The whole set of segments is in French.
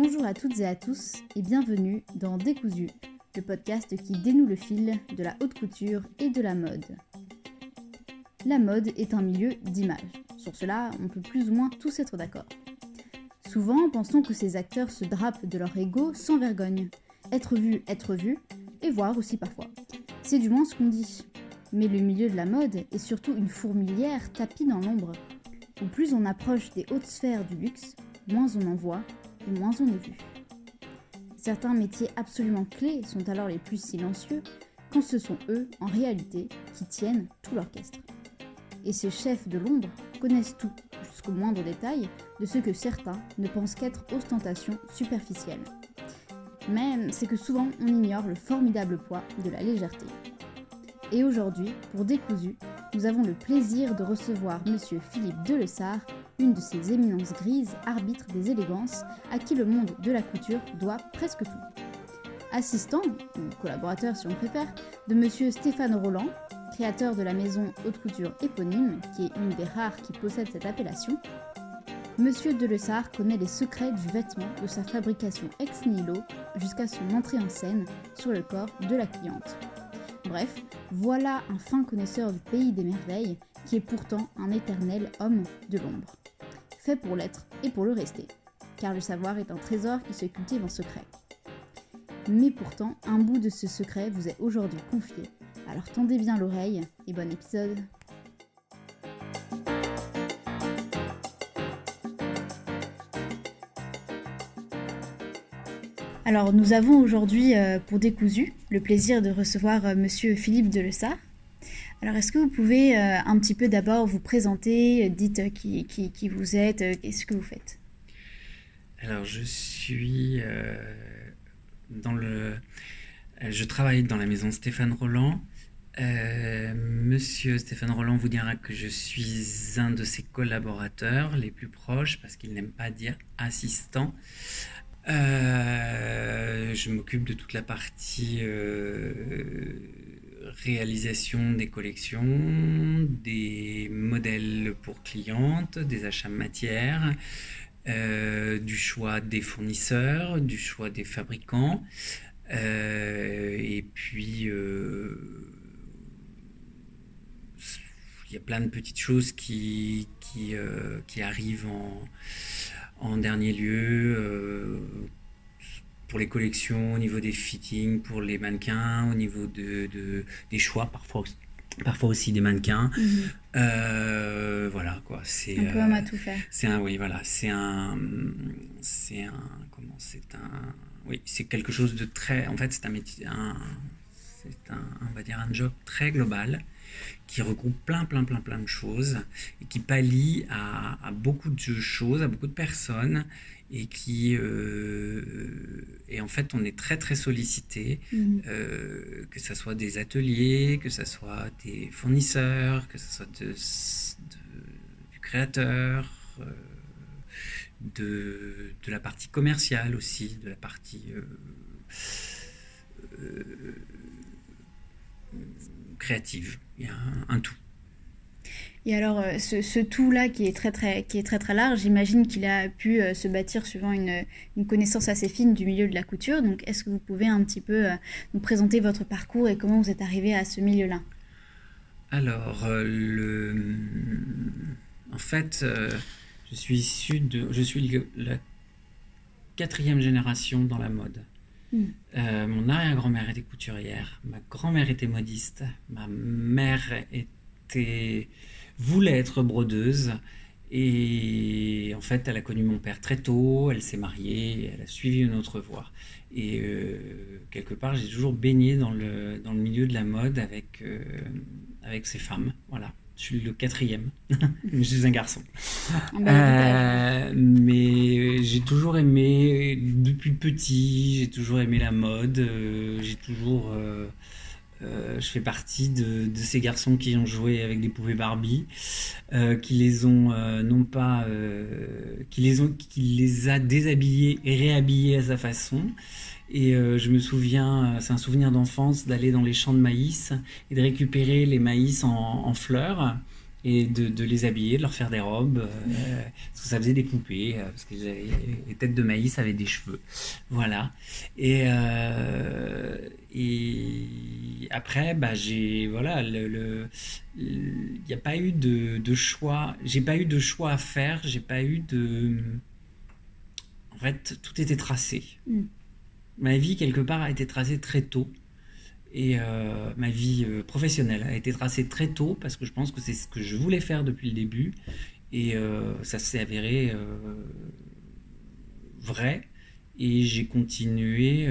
Bonjour à toutes et à tous et bienvenue dans Décousu, le podcast qui dénoue le fil de la haute couture et de la mode. La mode est un milieu d'image. Sur cela, on peut plus ou moins tous être d'accord. Souvent, pensons que ces acteurs se drapent de leur ego sans vergogne. Être vu, être vu, et voir aussi parfois. C'est du moins ce qu'on dit. Mais le milieu de la mode est surtout une fourmilière tapie dans l'ombre. Où plus on approche des hautes sphères du luxe, moins on en voit et moins on est vu. Certains métiers absolument clés sont alors les plus silencieux, quand ce sont eux, en réalité, qui tiennent tout l'orchestre. Et ces chefs de l'ombre connaissent tout, jusqu'au moindre détail, de ce que certains ne pensent qu'être ostentation superficielle. Mais c'est que souvent on ignore le formidable poids de la légèreté. Et aujourd'hui, pour Décousu, nous avons le plaisir de recevoir Monsieur Philippe Delessart, une de ces éminences grises, arbitre des élégances, à qui le monde de la couture doit presque tout. Assistant, ou collaborateur si on préfère, de Monsieur Stéphane Roland, créateur de la maison haute couture éponyme, qui est une des rares qui possède cette appellation, Monsieur Delessart connaît les secrets du vêtement de sa fabrication ex nihilo jusqu'à son entrée en scène sur le corps de la cliente. Bref, voilà un fin connaisseur du pays des merveilles qui est pourtant un éternel homme de l'ombre. Pour l'être et pour le rester, car le savoir est un trésor qui se cultive en secret. Mais pourtant, un bout de ce secret vous est aujourd'hui confié, alors tendez bien l'oreille et bon épisode Alors nous avons aujourd'hui euh, pour Décousu le plaisir de recevoir euh, monsieur Philippe Delessart. Alors est-ce que vous pouvez euh, un petit peu d'abord vous présenter, dites qui, qui, vous êtes, qu'est-ce que vous faites? Alors je suis dans le... Je travaille dans la maison Stéphane Roland. Monsieur Stéphane Roland vous dira que je suis un de ses collaborateurs les plus proches parce qu'il n'aime pas dire assistant. Euh, je m'occupe de toute la partie euh, réalisation des collections, des modèles pour clientes, des achats matières, euh, du choix des fournisseurs, du choix des fabricants. et puis, il y a plein de petites choses qui, qui, qui arrivent en en dernier lieu, euh, pour les collections, au niveau des fittings, pour les mannequins, au niveau de, des choix, parfois, parfois aussi des mannequins. Mhm. Euh, voilà quoi. C'est un peu un à tout faire. C'est un, oui, voilà, c'est un, c'est un, comment, c'est un, oui, c'est quelque chose de très, en fait, c'est un métier, c'est un, on va dire un job très global qui regroupe plein, plein, plein, plein de choses et qui pallie à, beaucoup de choses, à beaucoup de personnes et qui euh, et en fait on est très très sollicité mhm. euh, que ce soit des ateliers que ce soit des fournisseurs que ce soit de, du créateur euh, de, de, la partie commerciale aussi de la partie créative. Il y a un, tout. Et alors, euh, ce, tout-là qui est très très, qui est très, très large, j'imagine qu'il a pu euh, se bâtir suivant une, une, connaissance assez fine du milieu de la couture. Donc, est-ce que vous pouvez un petit peu euh, nous présenter votre parcours et comment vous êtes arrivé à ce milieu-là? Alors, le... en fait, je suis issu de... Je suis la quatrième génération dans la mode. Euh, mon arrière-grand-mère était couturière, ma grand-mère était modiste, ma mère était voulait être brodeuse et en fait elle a connu mon père très tôt, elle s'est mariée, elle a suivi une autre voie. Et euh, quelque part j'ai toujours baigné dans le, dans le milieu de la mode avec, euh, avec ces femmes. Voilà. Je suis le quatrième. je suis un garçon. Ah bah, euh, mais j'ai toujours aimé, depuis petit, j'ai toujours aimé la mode. J'ai toujours. Euh, je fais partie de, ces garçons qui ont joué avec des poupées Barbie, qui les ont non pas, qui les ont, qui les a déshabillés et réhabillés à sa façon. Et euh, je me souviens, euh, c'est un souvenir d'enfance, d'aller dans les champs de maïs et de récupérer les maïs en, fleurs et de, les habiller, de leur faire des robes, euh, parce que ça faisait des poupées, euh, parce que les têtes de maïs avaient des cheveux. Voilà. Et, euh, et après, bah, j'ai. Voilà, le. Il n'y a pas eu de, de choix. J'ai pas eu de choix à faire, j'ai pas eu de. En fait, tout était tracé. Mm. Ma vie, quelque part, a été tracée très tôt. Et euh, ma vie euh, professionnelle a été tracée très tôt parce que je pense que c'est ce que je voulais faire depuis le début. Et euh, ça s'est avéré vrai. Et j'ai continué.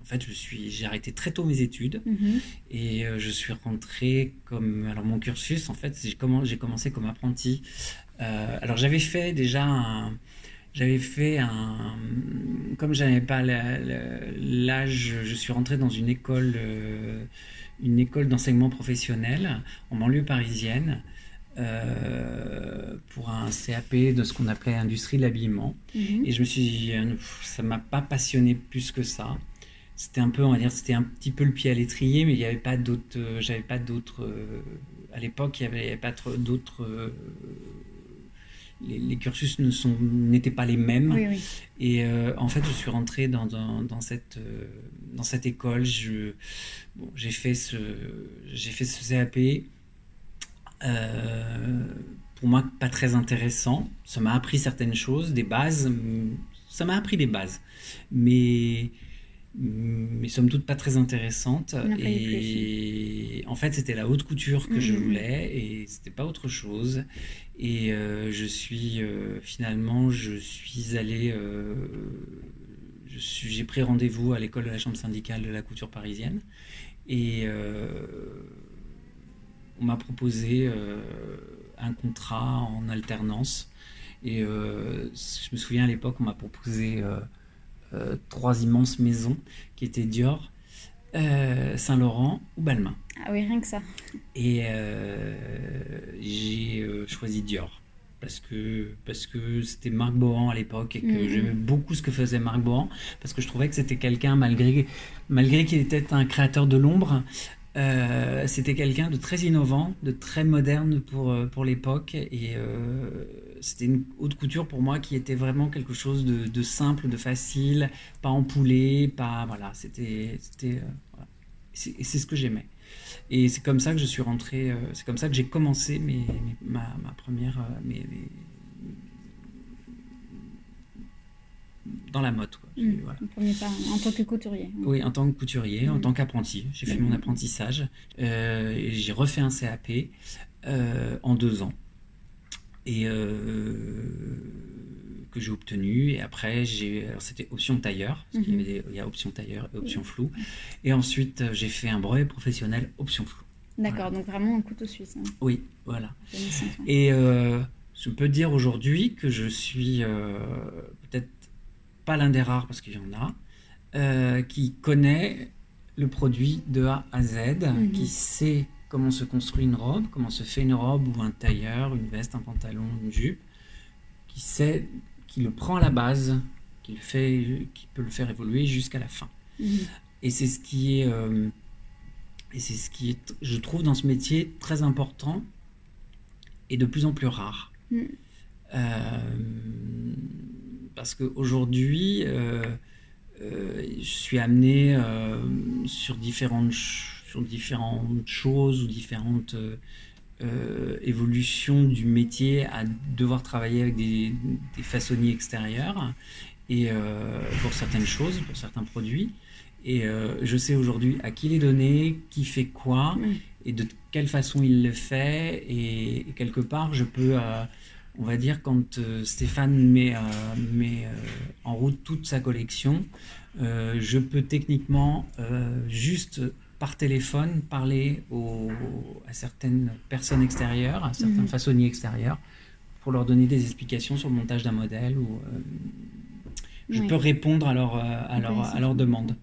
en fait, je suis, j'ai arrêté très tôt mes études mm-hmm. et je suis rentré comme. Alors, mon cursus, en fait, j'ai, j'ai commencé comme apprenti. alors, j'avais fait déjà un j'avais fait un. Comme j'avais pas l'âge, je suis rentré dans une école, euh, une école d'enseignement professionnel en banlieue parisienne. Euh, pour un CAP de ce qu'on appelait industrie de l'habillement. Mhm. Et je me suis dit, euh, ça m'a pas passionné plus que ça. C'était un peu, on va dire, c'était un petit peu le pied à l'étrier, mais il n'y avait pas d'autres, j'avais pas d'autres, à l'époque, il n'y avait, avait, pas d'autres les, cursus ne sont n'étaient pas les mêmes. Et euh, en fait, je suis rentré dans, dans, cette, euh, dans cette école. Je, j'ai fait ce j'ai fait ce CAP. Euh, pour moi, pas très intéressant. Ça m'a appris certaines choses, des bases. Ça m'a appris des bases, mais mais somme toute pas très intéressante. Et en fait, c'était la haute couture que je mm-hmm. voulais et c'était pas autre chose. Et euh, je suis euh, finalement, je suis allé, euh, j'ai pris rendez-vous à l'école de la chambre syndicale de la couture parisienne et on m'a proposé un contrat en alternance. Et je me souviens à l'époque, on m'a proposé trois immenses maisons qui étaient Dior, Saint-Laurent ou Balmain. Ah oui, rien que ça. Et euh, j'ai euh, choisi Dior parce que parce que c'était Marc Bohan à l'époque et que mhm. j'aimais beaucoup ce que faisait Marc Bohan parce que je trouvais que c'était quelqu'un malgré malgré qu'il était un créateur de l'ombre euh, c'était quelqu'un de très innovant, de très moderne pour, pour l'époque. Et c'était une haute couture pour moi qui était vraiment quelque chose de, de simple, de facile, pas empoulé, pas. Voilà, c'était. c'était voilà. Et c'est ce que j'aimais. Et c'est comme ça que je suis rentré, euh, c'est comme ça que j'ai commencé mes, ma, première. Euh, mes, dans la mode. Quoi. Mmh, pas, en tant que couturier. Oui, en tant que couturier, en mmh. tant qu'apprenti. J'ai fait mon mmh. apprentissage. Euh, et j'ai refait un CAP en deux ans. Et que j'ai obtenu. Et après, j'ai, c'était option tailleur, parce qu'il y, mhm. il y, a option tailleur et option flou. Et ensuite, euh, j'ai fait un brevet professionnel option flou. D'accord, donc vraiment un couteau suisse. Hein. Oui, voilà. Et euh, je peux dire aujourd'hui que je suis euh, peut-être pas l'un des rares, parce qu'il y en a, qui connaît le produit de A à Z, mhm. qui sait comment se construit une robe, comment se fait une robe ou un tailleur, une veste, un pantalon, une jupe, qui sait qui le prend à la base, qui, le fait, qui peut le faire évoluer jusqu'à la fin. Mhm. Et c'est ce qui est, euh, et c'est ce qui est, je trouve, dans ce métier très important et de plus en plus rare. Mhm. Euh, parce qu'aujourd'hui, euh, euh, je suis amené sur, différentes, sur différentes choses ou différentes euh, évolution du métier à devoir travailler avec des, façonniers extérieurs et euh, pour certaines choses, pour certains produits. Et euh, je sais aujourd'hui à qui les donner, qui fait quoi et de quelle façon il le fait. Et, quelque part, je peux, on va dire, quand Stéphane met, met en route toute sa collection, je peux techniquement juste par téléphone parler à certaines personnes extérieures, à certains mhm. façonniers extérieurs, pour leur donner des explications sur le montage d'un modèle. Ou, euh, je peux répondre à leur, euh, à leur, à leur demande.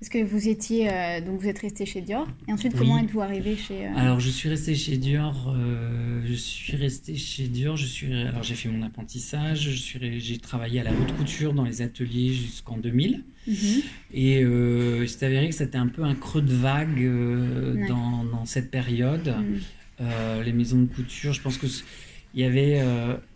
Parce que vous étiez, euh, donc vous êtes resté chez Dior. Et ensuite, comment êtes-vous arrivé chez... Euh, alors, je suis resté chez Dior. Euh, je suis resté chez Dior. Je suis, alors, j'ai fait mon apprentissage. Je suis, j'ai travaillé à la haute couture dans les ateliers jusqu'en 2000. Mhm. Et c'est avéré que c'était un peu un creux de vague dans, dans, cette période. les maisons de couture. Je pense que il y avait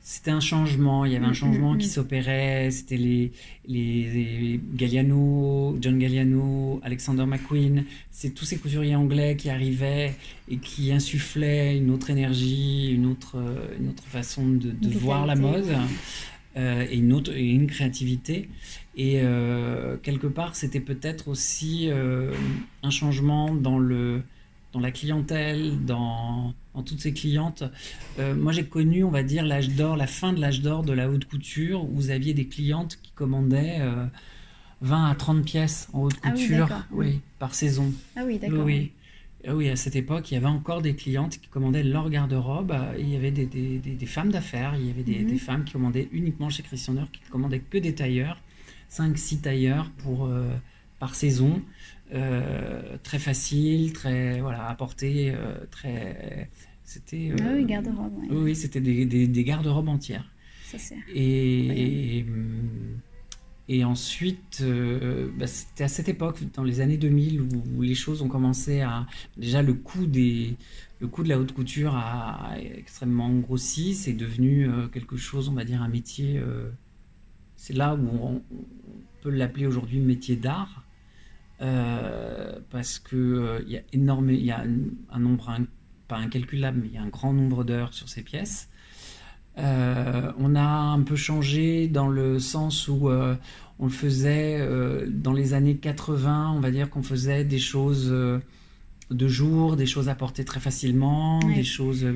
c'était un changement il y avait un mm, changement mm, qui mm. s'opérait c'était les, les, Galliano John Galliano Alexander McQueen c'est tous ces couturiers anglais qui arrivaient et qui insufflaient une autre énergie une autre une autre façon de, voir la mode et une autre et une créativité et euh, quelque part, c'était peut-être aussi euh, un changement dans, le, dans la clientèle, dans, toutes ces clientes. Euh, moi, j'ai connu, on va dire, l'âge d'or, la fin de l'âge d'or de la haute couture, où vous aviez des clientes qui commandaient 20 à 30 pièces en haute ah couture oui, par saison. Ah oui, d'accord. Oui, ah oui. à cette époque, il y avait encore des clientes qui commandaient leur garde-robe. Il y avait des, des, des, femmes d'affaires, il y avait des, mhm. femmes qui commandaient uniquement chez Christian Dior, qui commandaient que des tailleurs. 5-6 tailleurs pour, euh, par saison. Euh, très facile, très voilà, à porter, euh, très. C'était. Ah oui, garde-robe. Oui, c'était des, des, garde-robes entières. Ça sert. Et, et, ensuite, bah, c'était à cette époque, dans les années 2000, où, les choses ont commencé à. Déjà, le coût, des, le coût de la haute couture a, extrêmement grossi. C'est devenu quelque chose, on va dire, un métier c'est là où on, peut l'appeler aujourd'hui métier d'art, euh, parce que euh, il y a énormément, il y a un, nombre pas incalculable, mais il y a un grand nombre d'heures sur ces pièces. Euh, on a un peu changé dans le sens où on le faisait dans les années 80, on va dire qu'on faisait des choses de jour, des choses à porter très facilement, des choses.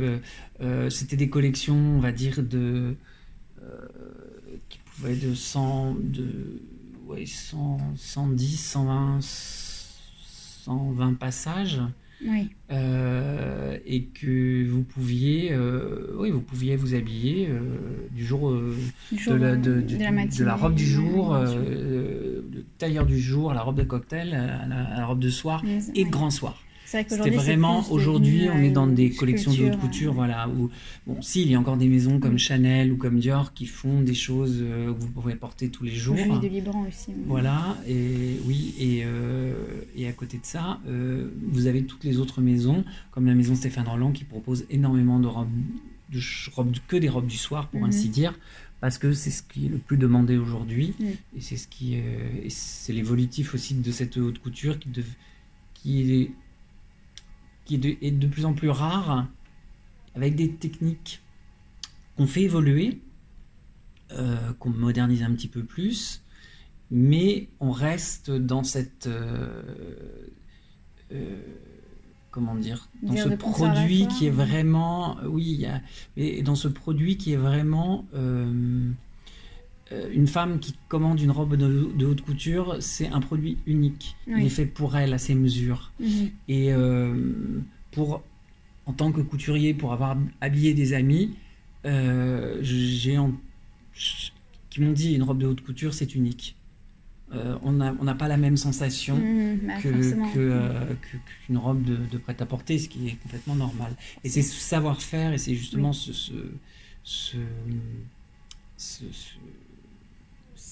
C'était des collections, on va dire, de de 100, de, ouais, 100, 110, 120, 120 passages. Euh, et que vous pouviez, euh, oui, vous pouviez vous habiller euh, du jour, de, la, de, la, robe du jour, le tailleur du jour, la robe de cocktail, la, robe de soir et de grand soir. C'était vraiment aujourd'hui, on est dans des collections de haute couture, voilà. Où, bon, si il y a encore des maisons comme Chanel ou comme Dior qui font des choses euh, que vous pouvez porter tous les jours. de Libran aussi. Voilà, et oui, et, euh, et à côté de ça, euh, vous avez toutes les autres maisons, comme la maison Stéphane Roland qui propose énormément de robes, de robes que des robes du soir, pour ainsi mhm. dire parce que c'est ce qui est le plus demandé aujourd'hui et c'est ce qui c'est l'évolutif aussi de cette haute couture qui, de, qui est qui est de, plus en plus rare, avec des techniques qu'on fait évoluer, euh, qu'on modernise un petit peu plus, mais on reste dans cette... Euh, euh, comment dire, dans ce produit qui est vraiment, oui, mais dans ce produit qui est vraiment une femme qui commande une robe de, haute couture, c'est un produit unique. Il est fait pour elle, à ses mesures. Mhm. Et euh, pour, en tant que couturier, pour avoir habillé des amis, euh, j'ai qui m'ont dit une robe de haute couture, c'est unique. on n'a pas la même sensation bah, qu'une robe de, prêt-à-porter, ce qui est complètement normal. Et c'est ce savoir-faire et c'est justement ce, ce,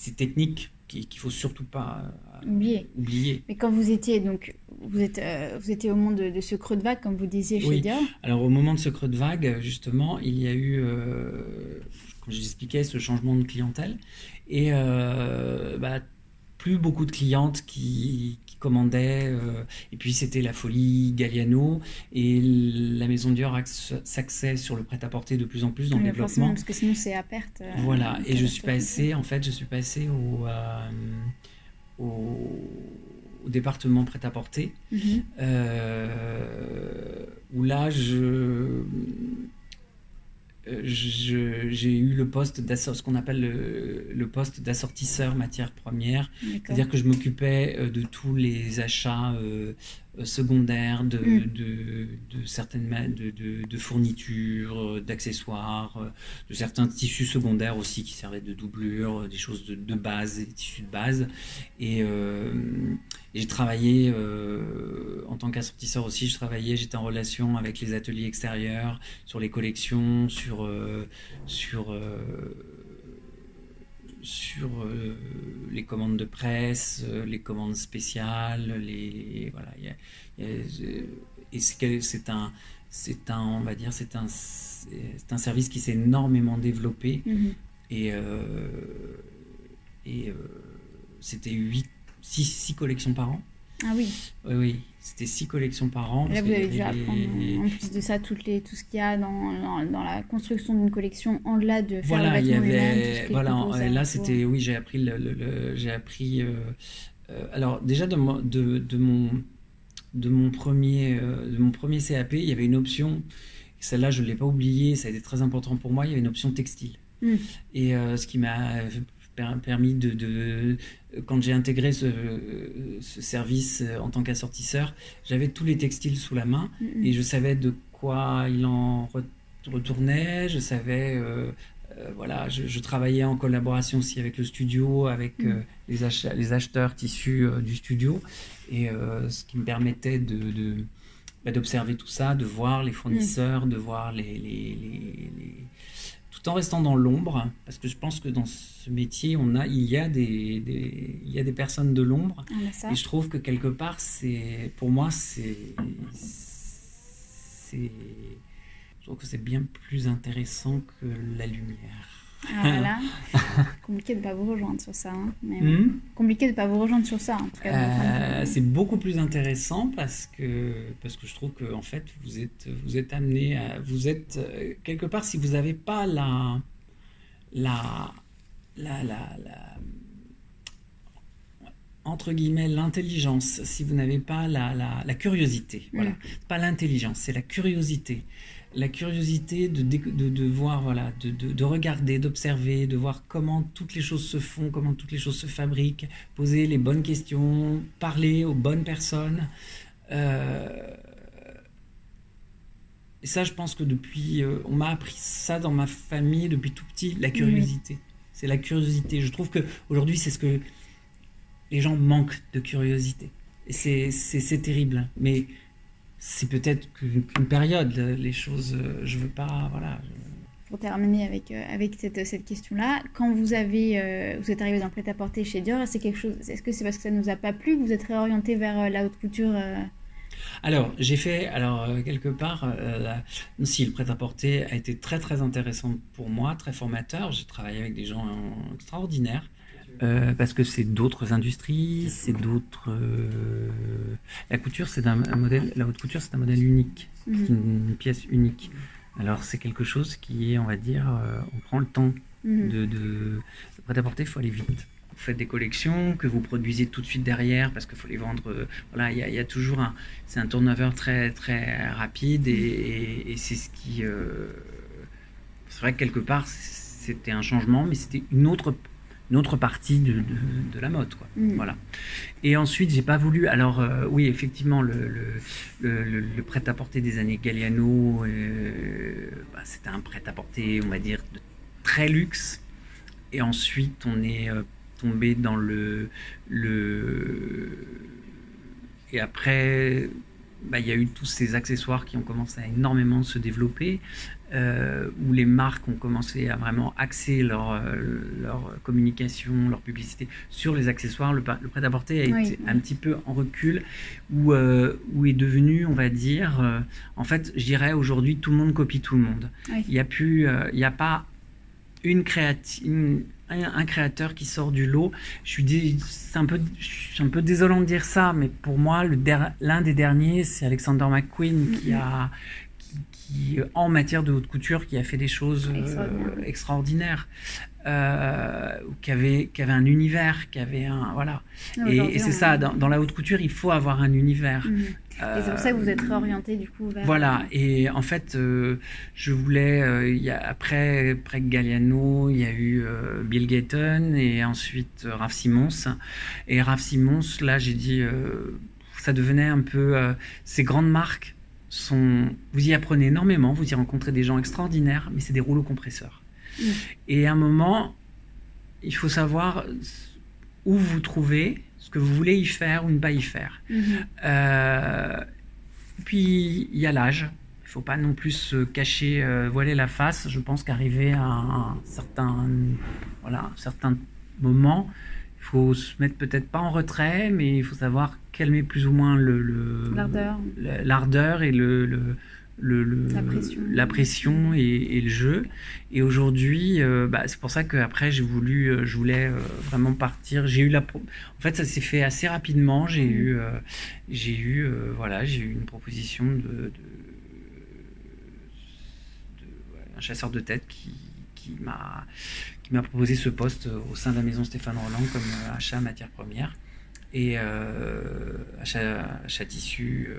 ces techniques qu'il ne faut surtout pas euh, oublier. Mais quand vous étiez donc vous êtes euh, vous étiez au moment de, ce creux de vague comme vous disiez chez oui. Alors au moment de ce creux de vague justement il y a eu euh, comme j'expliquais ce changement de clientèle et bah, plus beaucoup de clientes qui, commandait. Euh, et puis c'était la folie Galliano. Et la maison Dior s'accède sur le prêt-à-porter de plus en plus dans le développement. Parce que sinon c'est à perte. Euh, voilà. Et je suis passé, en fait, je suis passé au, euh, au, département prêt-à-porter. Mhm. où là, je j'ai eu le poste ce qu'on appelle le, poste d'assortisseur matière première, c'est-à-dire que je m'occupais euh, de tous les achats euh, euh, secondaires de, mm. de, de, certaines de, de fournitures, d'accessoires, de certains tissus secondaires aussi qui servaient de doublure, des choses de, base, des tissus de base. Et, j'ai travaillé en tant qu'assortisseur aussi, je travaillais, j'étais en relation avec les ateliers extérieurs sur les collections, sur, sur sur euh, les commandes de presse, euh, les commandes spéciales, les voilà, et c'est un, c'est un, on va dire, c'est un, c'est un service qui s'est énormément développé. Mhm. Et, et c'était 8, 6, 6 collections par an? Ah oui. Oui, oui. C'était six collections par an. Là, vous avez dû apprendre, en plus de ça, toutes les, tout ce qu'il y a dans, dans, la construction d'une collection, en delà de faire voilà, le il y avait, Voilà, là, c'était, oui, j'ai appris, le, j'ai appris euh, euh, alors déjà de, de, de, mon, de, mon premier, euh, de mon premier CAP, il y avait une option, celle-là, je ne l'ai pas oubliée, ça a été très important pour moi, il y avait une option textile. Hmm. Et ce qui m'a permis de, quand j'ai intégré ce, service euh, en tant qu'assortisseur, j'avais tous les textiles sous la main mm-hmm. et je savais de quoi il en retournait, je savais, euh, euh, voilà, je, travaillais en collaboration aussi avec le studio, avec mm. les, les, acheteurs tissus du studio et ce qui me permettait de, bah, d'observer tout ça, de voir les fournisseurs, de voir les, les tout en restant dans l'ombre, parce que je pense que dans ce métier, on a, il, y a des, il y a des personnes de l'ombre. Ah, et je trouve que quelque part, c'est, pour moi, c'est, c'est, je trouve que c'est bien plus intéressant que la lumière. Ah, voilà. compliqué de ne pas vous rejoindre sur ça. Hein, mais hmm? Compliqué de ne pas vous rejoindre sur ça. En tout cas, euh, c'est beaucoup plus intéressant parce que, parce que je trouve que en fait, vous êtes, vous êtes amené à. Vous êtes. Euh, quelque part, si vous n'avez pas la. La. La. la, entre guillemets, l'intelligence, si vous n'avez pas la, la, la curiosité, voilà, pas l'intelligence, c'est la curiosité la curiosité de, de, voir, voilà, de, de regarder, d'observer, de voir comment toutes les choses se font, comment toutes les choses se fabriquent, poser les bonnes questions, parler aux bonnes personnes. Euh, et ça, je pense que depuis, euh, on m'a appris ça dans ma famille depuis tout petit, la curiosité. C'est la curiosité. Je trouve que aujourd'hui, c'est ce que les gens manquent de curiosité. Et c'est terrible. Mais c'est peut-être qu'une période, les choses, euh, je veux pas, voilà. Pour terminer avec, euh, avec cette, cette question-là, quand vous avez, euh, vous êtes arrivé dans le prêt-à-porter chez Dior, c'est quelque chose, est-ce que c'est parce que ça ne nous a pas plu que vous êtes réorienté vers la haute couture Alors, j'ai fait, alors quelque part, si le prêt-à-porter a été très très intéressant pour moi, très formateur. J'ai travaillé avec des gens extraordinaires. Euh, parce que c'est d'autres industries, c'est d'autres. Euh, la couture, c'est un, modèle. La haute couture, c'est un modèle unique, c'est mhm. une, pièce unique. Alors c'est quelque chose qui est, on va dire, euh, on prend le temps mhm. de, de, prêt-à-porter. Il faut aller vite. Vous faites des collections que vous produisez tout de suite derrière parce qu'il faut les vendre. voilà, il y, a toujours un, c'est un turnover très très rapide et, et c'est ce qui. c'est vrai que quelque part c'était un changement, mais c'était une autre une autre partie de, de, la mode. Quoi. Mm. Voilà. Et ensuite, j'ai pas voulu. Alors, euh, oui, effectivement, le, le, le, prêt-à-porter des années Galliano, euh, bah, c'était un prêt-à-porter, on va dire, de très luxe. Et ensuite, on est euh, tombé dans le. le... Et après, bah, il y a eu tous ces accessoires qui ont commencé à énormément se développer, euh, où les marques ont commencé à vraiment axer leur, euh, leur communication, leur publicité sur les accessoires. Le, prêt-à-porter a été un petit peu en recul, où, euh, où est devenu, on va dire, en fait, je dirais aujourd'hui, tout le monde copie tout le monde. Il n'y a plus, il n'y a pas une créative un, créateur qui sort du lot. Je suis, c'est un peu, je suis un peu désolant de dire ça, mais pour moi, l'un des derniers, c'est Alexander McQueen qui a, qui, en matière de haute couture, qui a fait des choses euh, extraordinaires, euh, qui avait, qui avait un univers, qui avait un, voilà. et, c'est ça, dans, la haute couture, il faut avoir un univers. Mhm. et c'est pour ça que vous êtes réorienté du coup vers. Voilà, et en fait, euh, je voulais, il y a, après, après Galliano, il y a eu Bill Gaten et ensuite Raph Simons. Et Raph Simons, là, j'ai dit, ça devenait un peu ces grandes marques sont, vous y apprenez énormément, vous y rencontrez des gens extraordinaires, mais c'est des rouleaux compresseurs. Mm. Et à un moment, il faut savoir où vous trouvez, ce que vous voulez y faire ou ne pas y faire. Euh, puis il y a l'âge. Il ne faut pas non plus se cacher, euh, voiler la face. Je pense qu'arriver à un certain, voilà, un certain moment, Il faut se mettre peut-être pas en retrait, mais il faut savoir calmer plus ou moins le, l'ardeur et le, le le, la pression, la pression et, le jeu. Et aujourd'hui, euh, bah, c'est pour ça qu'après, j'ai voulu, euh, je voulais euh, vraiment partir. J'ai eu la, en fait, ça s'est fait assez rapidement. J'ai mm. eu, j'ai eu, voilà, j'ai eu une proposition de, de, un chasseur de tête qui, qui m'a, qui m'a proposé ce poste au sein de la maison Stéphane Roland comme achat matière première et achat, achat tissu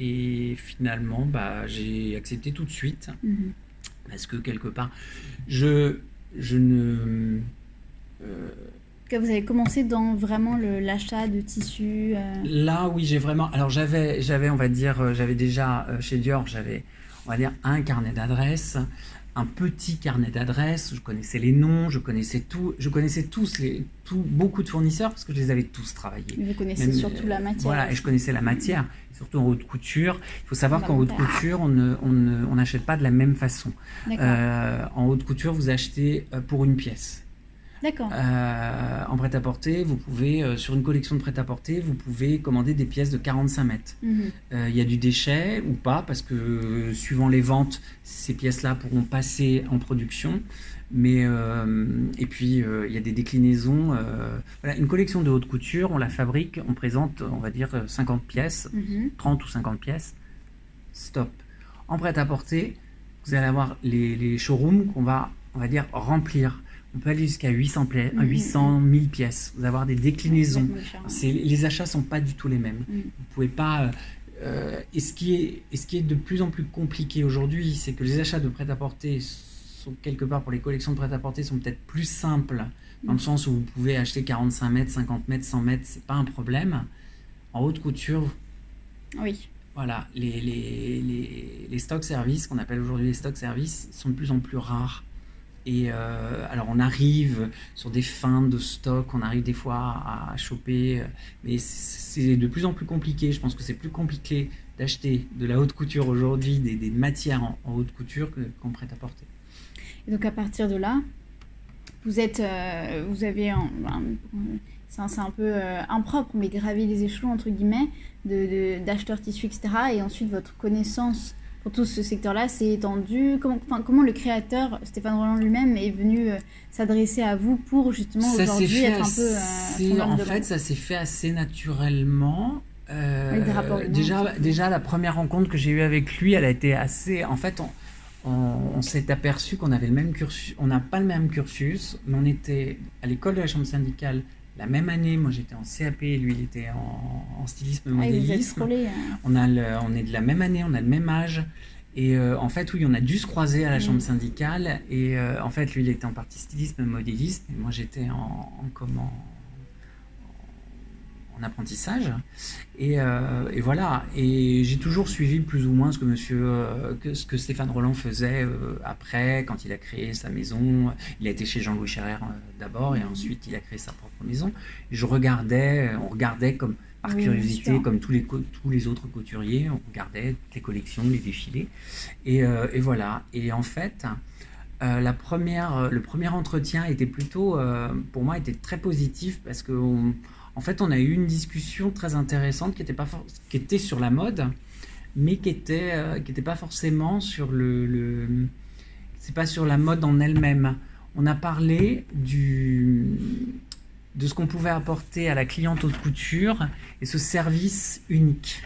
et finalement, bah, j'ai accepté tout de suite. Mhm. Parce que quelque part, je, je ne. Euh, que vous avez commencé dans vraiment l'achat de tissus euh, Là, oui, j'ai vraiment. Alors, j'avais, j'avais, on va dire, euh, j'avais déjà chez Dior, j'avais, on va dire, un carnet d'adresses un petit carnet d'adresses, je connaissais les noms, je connaissais tout, je connaissais tous les, tout, beaucoup de fournisseurs parce que je les avais tous travaillés. Vous connaissez surtout la matière. Voilà, et je connaissais la matière, surtout en haute couture. Il faut savoir qu'en haute couture, on n'achète on on pas de la même façon. Euh, en haute couture, vous achetez euh, pour une pièce. D'accord. Euh, en prêt-à-porter, vous pouvez, euh, sur une collection de prêt-à-porter, vous pouvez commander des pièces de 45 mètres. Mhm. Euh, il y a du déchet ou pas, parce que suivant les ventes, ces pièces-là pourront passer en production. Mais, et puis, il y a des déclinaisons. Voilà, une collection de haute couture, on la fabrique, on présente, on va dire, 50 pièces, 30 mhm. ou 50 pièces. Stop. En prêt-à-porter, vous allez avoir les, les showrooms qu'on va, on va dire, remplir on peut aller jusqu'à 800, 800 1000 pièces. Vous avoir des déclinaisons. les achats sont pas du tout les mêmes. Mm. Vous pouvez pas. Euh, et, ce qui est, ce qui est de plus en plus compliqué aujourd'hui, c'est que les achats de prêt-à-porter sont quelque part pour les collections de prêt-à-porter sont peut-être plus simples dans le mm. sens où vous pouvez acheter 45 mètres, 50 mètres, 100 mètres, c'est pas un problème. En haute couture, oui. Voilà, les, les, les, les stocks services, qu'on appelle aujourd'hui les stocks services, sont de plus en plus rares. Et euh, alors on arrive sur des fins de stock, on arrive des fois à, choper, euh, mais c'est de plus en plus compliqué. Je pense que c'est plus compliqué d'acheter de la haute couture aujourd'hui, des, matières en, haute couture qu'en prêt à porter. Et donc à partir de là, vous êtes, euh, vous avez, c'est un, peu impropre, mais gravé les échelons entre guillemets d'acheteurs de, tissus, etc. Et ensuite votre connaissance pour tout ce secteur-là s'est étendu comment, comment le créateur, Stéphane Roland lui-même, est venu euh, s'adresser à vous pour justement aujourd'hui être un peu... Euh, en fait, ça s'est fait assez naturellement. Euh, déjà, déjà, la première rencontre que j'ai eue avec lui, elle a été assez... En fait, on, on, s'est aperçu qu'on avait le même cursus. On n'a pas le même cursus, mais on était à l'école de la chambre syndicale la même année, moi j'étais en CAP, lui il était en, stylisme ah, modélisme. Hein. on, a on est de la même année, on a le même âge. Et euh, en fait, oui, on a dû se croiser à la mm. chambre syndicale. Et euh, en fait, lui, il était en partie stylisme modélisme. Et moi, j'étais en, en comment? Apprentissage. Euh, et, voilà. Et j'ai toujours suivi plus ou moins ce que monsieur, euh, que, ce que Stéphane Roland faisait euh, après, quand il a créé sa maison. Il a été chez Jean-Louis Scherrer d'abord et ensuite il a créé sa propre maison. je regardais, on regardait comme par curiosité, comme tous les, tous les autres couturiers, on regardait les collections, les défilés. Et, et voilà. Et en fait, la première, le premier entretien était plutôt, pour moi, était très positif parce que en fait, on a eu une discussion très intéressante qui était, pas qui était sur la mode, mais qui était, euh, qui était pas forcément sur le, le... c'est pas sur la mode en elle-même. On a parlé du, de ce qu'on pouvait apporter à la cliente haute couture et ce service unique.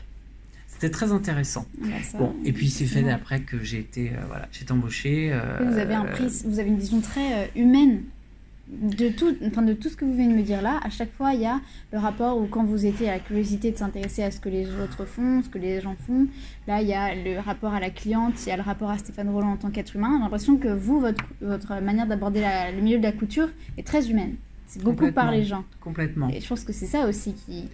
C'était très intéressant. bon, et puis c'est fait après que j'ai été, euh, voilà, j'ai embauchée. Euh, vous avez un prix, vous avez une vision très humaine de tout, enfin de tout ce que vous venez de me dire là, à chaque fois, il y a le rapport où quand vous étiez à la curiosité de s'intéresser à ce que les autres font, ce que les gens font, là, il y a le rapport à la cliente, il y a le rapport à Stéphane Roland en tant qu'être humain. J'ai l'impression que vous, votre, votre manière d'aborder le milieu de la couture est très humaine. C'est beaucoup par les gens. Complètement. Et je pense que c'est ça aussi qui...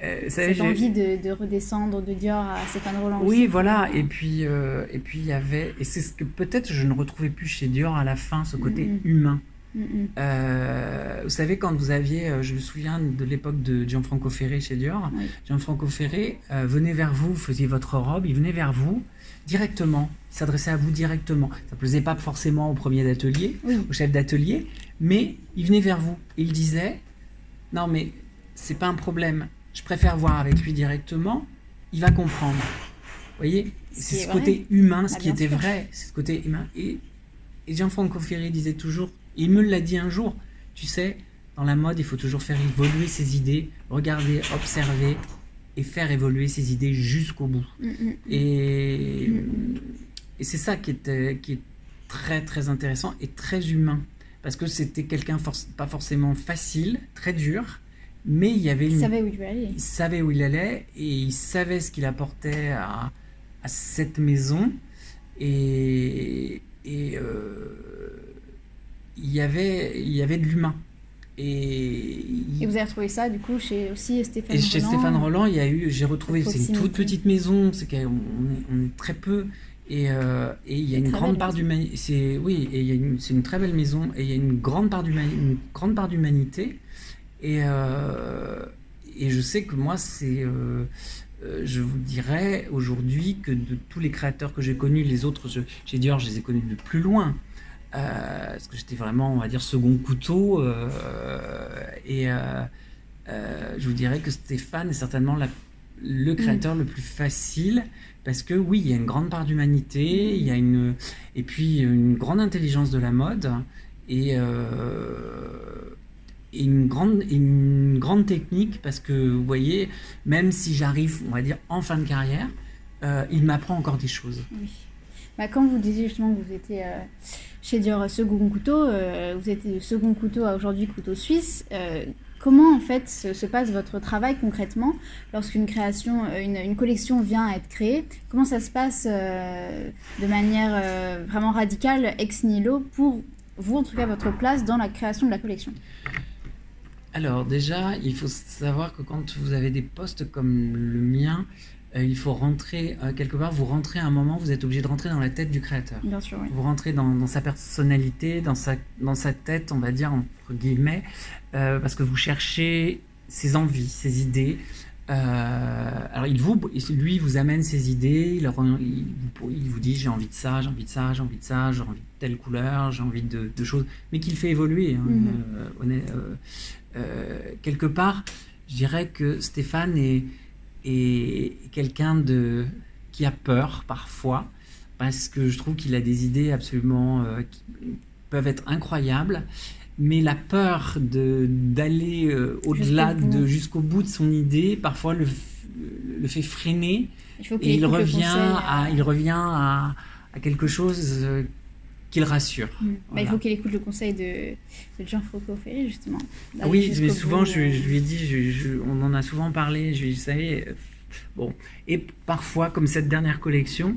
Euh, cette envie de, redescendre de Dior à Stéphane Roland. Oui, voilà. Et puis, euh, et puis il y avait, et c'est ce que peut-être je ne retrouvais plus chez Dior à la fin, ce côté mm-hmm. humain. Euh, vous savez, quand vous aviez, euh, je me souviens de l'époque de Gianfranco Ferré chez Dior, Gianfranco Ferré euh, venait vers vous, vous faisiez votre robe, il venait vers vous directement, il s'adressait à vous directement. Ça ne plaisait pas forcément au premier d'atelier, au chef d'atelier, mais il venait vers vous. Il disait non, mais c'est pas un problème. Je préfère voir avec lui directement. Il va comprendre. Vous voyez C'est ce côté humain, ce bah, qui était vrai. C'est ce côté humain. Et, et Gianfranco Ferri disait toujours, il me l'a dit un jour, tu sais, dans la mode, il faut toujours faire évoluer ses idées, regarder, observer et faire évoluer ses idées jusqu'au bout. Mm, mm, mm. Et, c'est ça qui est, qui est très très intéressant et très humain. Parce que c'était quelqu'un pas forcément facile, très dur, mais il y avait il savait où il allait. Il savait où il allait et il savait ce qu'il apportait à, à, cette maison. Et, et euh, il, y avait, il y avait de l'humain. Et, et, vous avez retrouvé ça du coup chez aussi Stéphane et chez Stéphane Roland, il y a eu, j'ai retrouvé, c'est une toute petite maison, c'est qu'on on est très peu, et, euh, et il y a une grande part d'humanité. C'est oui, et il y a une, c'est une très belle maison et il y a une grande part une grande part d'humanité. Et euh, et je sais que moi c'est, euh, je vous dirais aujourd'hui que de tous les créateurs que j'ai connus, les autres, chez Dior, je les ai connus de plus loin. Parce que j'étais vraiment, on va dire, second couteau. et je vous dirais que Stéphane est certainement la, le créateur le plus facile parce que oui, il y a une grande part d'humanité, il y a une et puis une grande intelligence de la mode et, euh, une grande une grande technique parce que vous voyez, même si j'arrive, on va dire en fin de carrière, euh, il m'apprend encore des choses. Oui. Bah, quand vous disiez justement que vous étiez euh, chez Dior second couteau, vous êtes second couteau à aujourd'hui couteau suisse. Comment en fait se, passe votre travail concrètement lorsqu'une création, euh, une, collection vient à être créée? Comment ça se passe euh, de manière euh, vraiment radicale, ex nihilo, pour vous en tout cas votre place dans la création de la collection? Alors déjà, il faut savoir que quand vous avez des postes comme le mien, euh, il faut rentrer euh, quelque part, vous rentrez à un moment, vous êtes obligé de rentrer dans la tête du créateur. Bien sûr, oui. Vous rentrez dans, sa personnalité, dans sa, dans sa tête, on va dire, entre guillemets, euh, parce que vous cherchez ses envies, ses idées. alors, il vous, lui, vous amène ses idées, il, il, vous dit j'ai envie de ça, j'ai envie de ça, j'ai envie de ça, j'ai envie de telle couleur, j'ai envie de, choses, mais qu'il fait évoluer. Hein, mm-hmm. quelque part, je dirais que Stéphane est et quelqu'un de qui a peur parfois parce que je trouve qu'il a des idées absolument euh, qui peuvent être incroyables. Mais la peur de d'aller euh, au-delà de jusqu'au bout de son idée parfois le, le fait freiner. Et il revient à euh. il revient à, à quelque chose qu'il rassure. Mm. Bah, il faut qu'il écoute le conseil de, de Jean-Franco Ferry, justement. Oui, mais souvent, je, je, lui ai dit, je, on en a souvent parlé, je lui ai dit, vous savez, euh, bon, et parfois, comme cette dernière collection,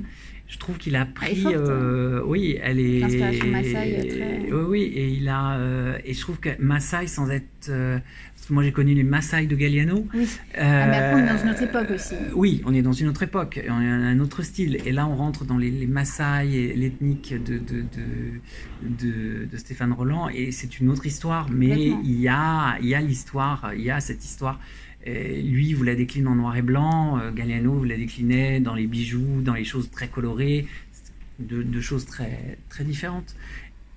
je trouve qu'il a pris, euh, oui, elle est, l'inspiration Maasai, très... oui, oui, et il a, euh, et je trouve que Maasai, sans être moi j'ai connu les Maasai de Galliano. Oui. ah, mais après on est dans une autre époque aussi. Euh, oui, on est dans une autre époque, on est un autre style. Et là on rentre dans les, les Maasai et l'ethnique de de, de, de, Stéphane Roland et c'est une autre histoire. Mais il y a, il y a l'histoire, il y a cette histoire. Et lui, vous la décline en noir et blanc. Euh, Galliano, vous la déclinait dans les bijoux, dans les choses très colorées, de, choses très, très différentes.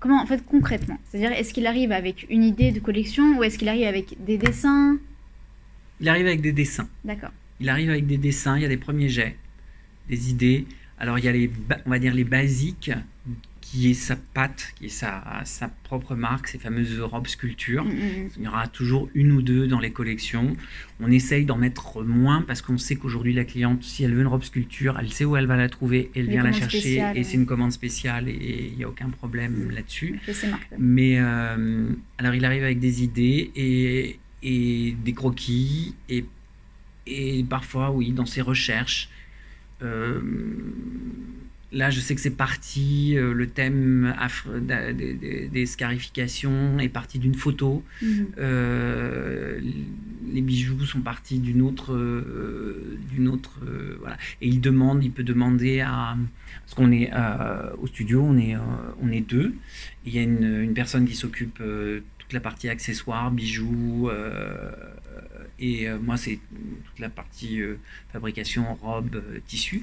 Comment, en fait, concrètement? C'est-à-dire, est-ce qu'il arrive avec une idée de collection ou est-ce qu'il arrive avec des dessins? Il arrive avec des dessins. D'accord. Il arrive avec des dessins, il y a des premiers jets, des idées. Alors, il y a les, on va dire les basiques qui est sa patte, qui est sa, sa propre marque, ces fameuses robes sculptures. Mm, mm, mm. Il y aura toujours une ou deux dans les collections. On essaye d'en mettre moins parce qu'on sait qu'aujourd'hui, la cliente, si elle veut une robe sculpture, elle sait où elle va la trouver, elle vient la chercher et c'est une commande spéciale et il n'y a aucun problème là-dessus. Mais euh, alors, il arrive avec des idées et, et des croquis et, et parfois, oui, dans ses recherches. Euh, Là, je sais que c'est parti, euh, le thème des, scarifications est parti d'une photo. Mhm. Euh, les bijoux sont partis d'une autre. Euh, d'une autre voilà. Et il demande, il peut demander à. Parce qu'on est au studio, on est, on est deux. Il y a une, une personne qui s'occupe toute la partie accessoires, bijoux, et moi c'est toute la partie fabrication, robe, tissu.